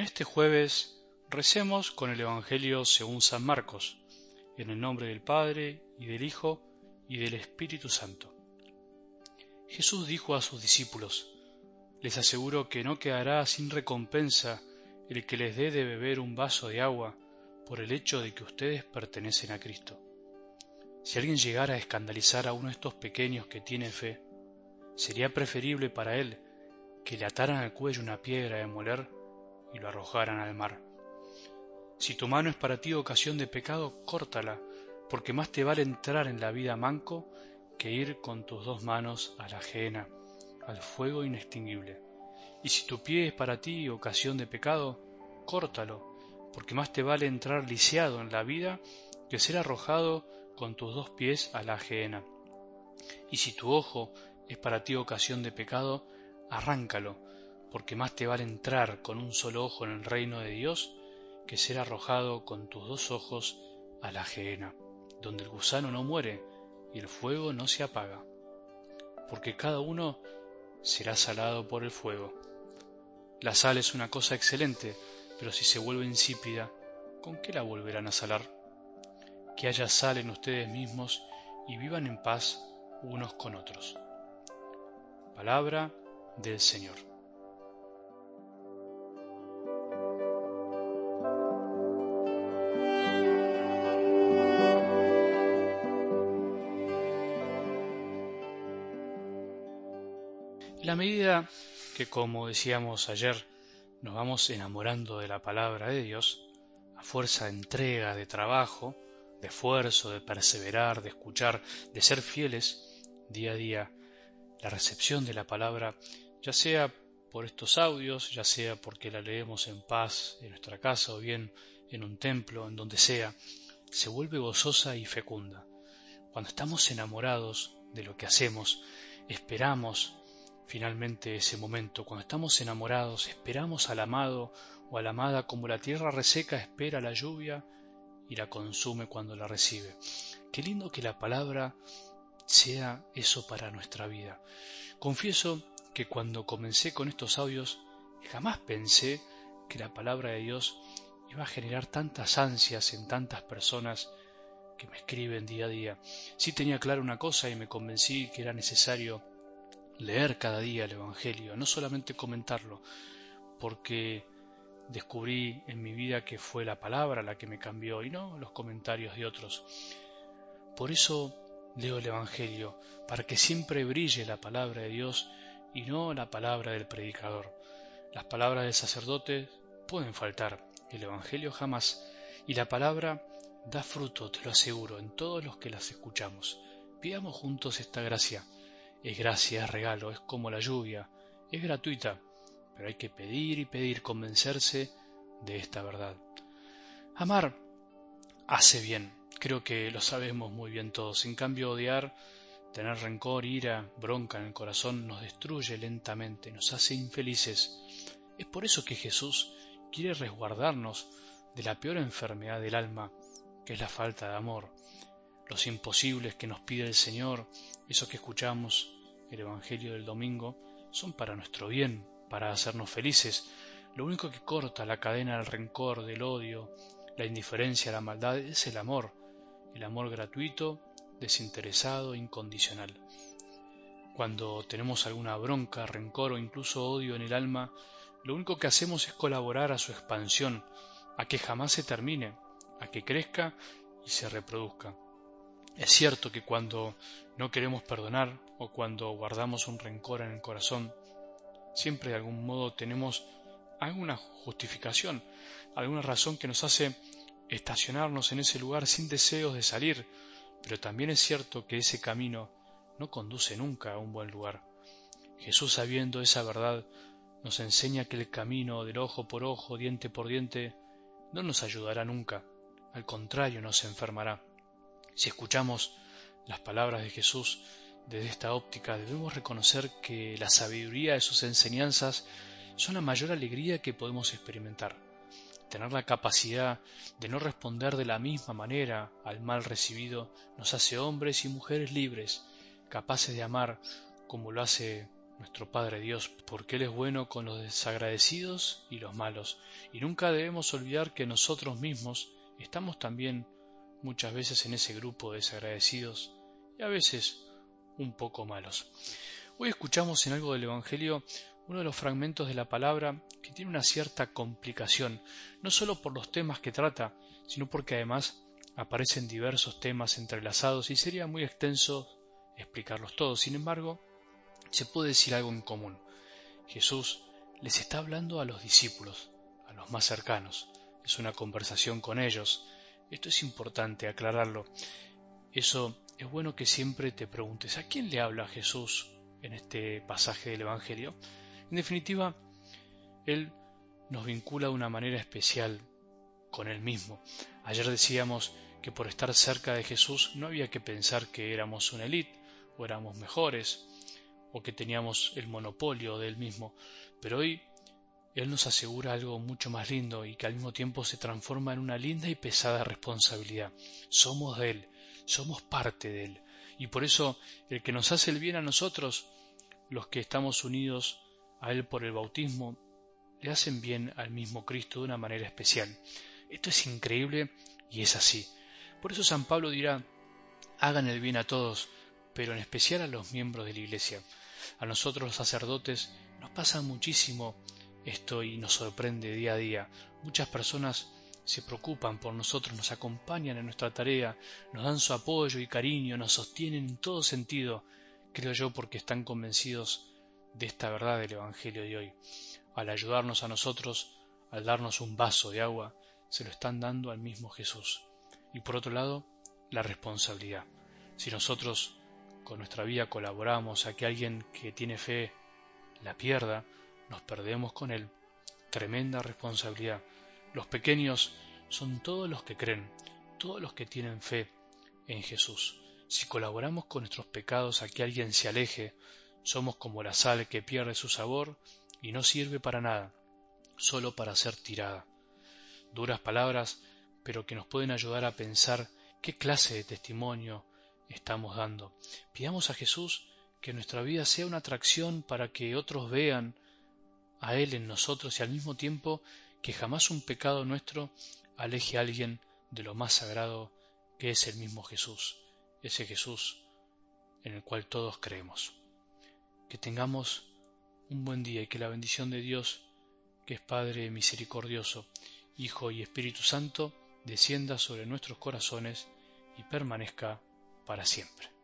En este jueves recemos con el Evangelio según San Marcos, en el nombre del Padre, y del Hijo, y del Espíritu Santo. Jesús dijo a sus discípulos, Les aseguro que no quedará sin recompensa el que les dé de beber un vaso de agua por el hecho de que ustedes pertenecen a Cristo. Si alguien llegara a escandalizar a uno de estos pequeños que tiene fe, sería preferible para él que le ataran al cuello una piedra de moler y lo arrojaran al mar. Si tu mano es para ti ocasión de pecado, córtala, porque más te vale entrar en la vida manco que ir con tus dos manos a la ajena, al fuego inextinguible. Y si tu pie es para ti ocasión de pecado, córtalo, porque más te vale entrar lisiado en la vida que ser arrojado con tus dos pies a la ajena. Y si tu ojo es para ti ocasión de pecado, arráncalo, porque más te vale entrar con un solo ojo en el reino de Dios que ser arrojado con tus dos ojos a la gehenna, donde el gusano no muere y el fuego no se apaga, porque cada uno será salado por el fuego. La sal es una cosa excelente, pero si se vuelve insípida, ¿con qué la volverán a salar? Que haya sal en ustedes mismos y vivan en paz unos con otros. Palabra del Señor. La medida que, como decíamos ayer, nos vamos enamorando de la palabra de Dios, a fuerza de entrega, de trabajo, de esfuerzo, de perseverar, de escuchar, de ser fieles día a día, la recepción de la palabra, ya sea por estos audios, ya sea porque la leemos en paz en nuestra casa o bien en un templo, en donde sea, se vuelve gozosa y fecunda. Cuando estamos enamorados de lo que hacemos, esperamos finalmente ese momento, cuando estamos enamorados, esperamos al amado o a la amada como la tierra reseca espera la lluvia y la consume cuando la recibe. Qué lindo que la palabra sea eso para nuestra vida. Confieso que cuando comencé con estos audios jamás pensé que la palabra de Dios iba a generar tantas ansias en tantas personas que me escriben día a día. Sí tenía claro una cosa y me convencí que era necesario leer cada día el Evangelio, no solamente comentarlo, porque descubrí en mi vida que fue la palabra la que me cambió y no los comentarios de otros. Por eso leo el Evangelio, para que siempre brille la palabra de Dios y no la palabra del predicador. Las palabras del sacerdote pueden faltar, el Evangelio jamás, y la palabra da fruto, te lo aseguro, en todos los que las escuchamos. Pidamos juntos esta gracia es gracia, es regalo, es como la lluvia, es gratuita, pero hay que pedir y pedir convencerse de esta verdad. Amar hace bien, creo que lo sabemos muy bien todos. En cambio, odiar, tener rencor, ira, bronca en el corazón nos destruye lentamente, nos hace infelices. Es por eso que Jesús quiere resguardarnos de la peor enfermedad del alma, que es la falta de amor los imposibles que nos pide el Señor, eso que escuchamos, el Evangelio del domingo, son para nuestro bien, para hacernos felices. Lo único que corta la cadena del rencor, del odio, la indiferencia, la maldad, es el amor, el amor gratuito, desinteresado, incondicional. Cuando tenemos alguna bronca, rencor o incluso odio en el alma, lo único que hacemos es colaborar a su expansión, a que jamás se termine, a que crezca y se reproduzca. Es cierto que cuando no queremos perdonar o cuando guardamos un rencor en el corazón, siempre de algún modo tenemos alguna justificación, alguna razón que nos hace estacionarnos en ese lugar sin deseos de salir, pero también es cierto que ese camino no conduce nunca a un buen lugar. Jesús, sabiendo esa verdad, nos enseña que el camino del ojo por ojo, diente por diente, no nos ayudará nunca, al contrario nos enfermará. Si escuchamos las palabras de Jesús desde esta óptica, debemos reconocer que la sabiduría de sus enseñanzas son la mayor alegría que podemos experimentar. Tener la capacidad de no responder de la misma manera al mal recibido nos hace hombres y mujeres libres, capaces de amar como lo hace nuestro Padre Dios, porque Él es bueno con los desagradecidos y los malos, y nunca debemos olvidar que nosotros mismos estamos también muchas veces en ese grupo de desagradecidos y a veces un poco malos. Hoy escuchamos en algo del Evangelio uno de los fragmentos de la palabra que tiene una cierta complicación, no solo por los temas que trata, sino porque además aparecen diversos temas entrelazados y sería muy extenso explicarlos todos. Sin embargo, se puede decir algo en común. Jesús les está hablando a los discípulos, a los más cercanos. Es una conversación con ellos. Esto es importante aclararlo. Eso es bueno que siempre te preguntes, ¿a quién le habla Jesús en este pasaje del Evangelio? En definitiva, Él nos vincula de una manera especial con Él mismo. Ayer decíamos que por estar cerca de Jesús no había que pensar que éramos una élite o éramos mejores o que teníamos el monopolio de Él mismo, pero hoy Él nos asegura algo mucho más lindo y que al mismo tiempo se transforma en una linda y pesada responsabilidad. Somos de Él, somos parte de Él, y por eso el que nos hace el bien a nosotros, los que estamos unidos a Él por el bautismo, le hacen bien al mismo Cristo de una manera especial. Esto es increíble y es así. Por eso San Pablo dirá, hagan el bien a todos, pero en especial a los miembros de la Iglesia. A nosotros los sacerdotes nos pasa muchísimo esto y nos sorprende día a día. Muchas personas se preocupan por nosotros, nos acompañan en nuestra tarea, nos dan su apoyo y cariño, nos sostienen en todo sentido, creo yo porque están convencidos de esta verdad del Evangelio de hoy. Al ayudarnos a nosotros, al darnos un vaso de agua, se lo están dando al mismo Jesús. Y por otro lado, la responsabilidad. Si nosotros con nuestra vida colaboramos a que alguien que tiene fe la pierda, nos perdemos con él. Tremenda responsabilidad. Los pequeños son todos los que creen, todos los que tienen fe en Jesús. Si colaboramos con nuestros pecados a que alguien se aleje, somos como la sal que pierde su sabor y no sirve para nada, solo para ser tirada. Duras palabras, pero que nos pueden ayudar a pensar qué clase de testimonio estamos dando. Pidamos a Jesús que nuestra vida sea una atracción para que otros vean a Él en nosotros y al mismo tiempo que jamás un pecado nuestro aleje a alguien de lo más sagrado que es el mismo Jesús, ese Jesús en el cual todos creemos. Que tengamos un buen día y que la bendición de Dios, que es Padre misericordioso, Hijo y Espíritu Santo, descienda sobre nuestros corazones y permanezca para siempre.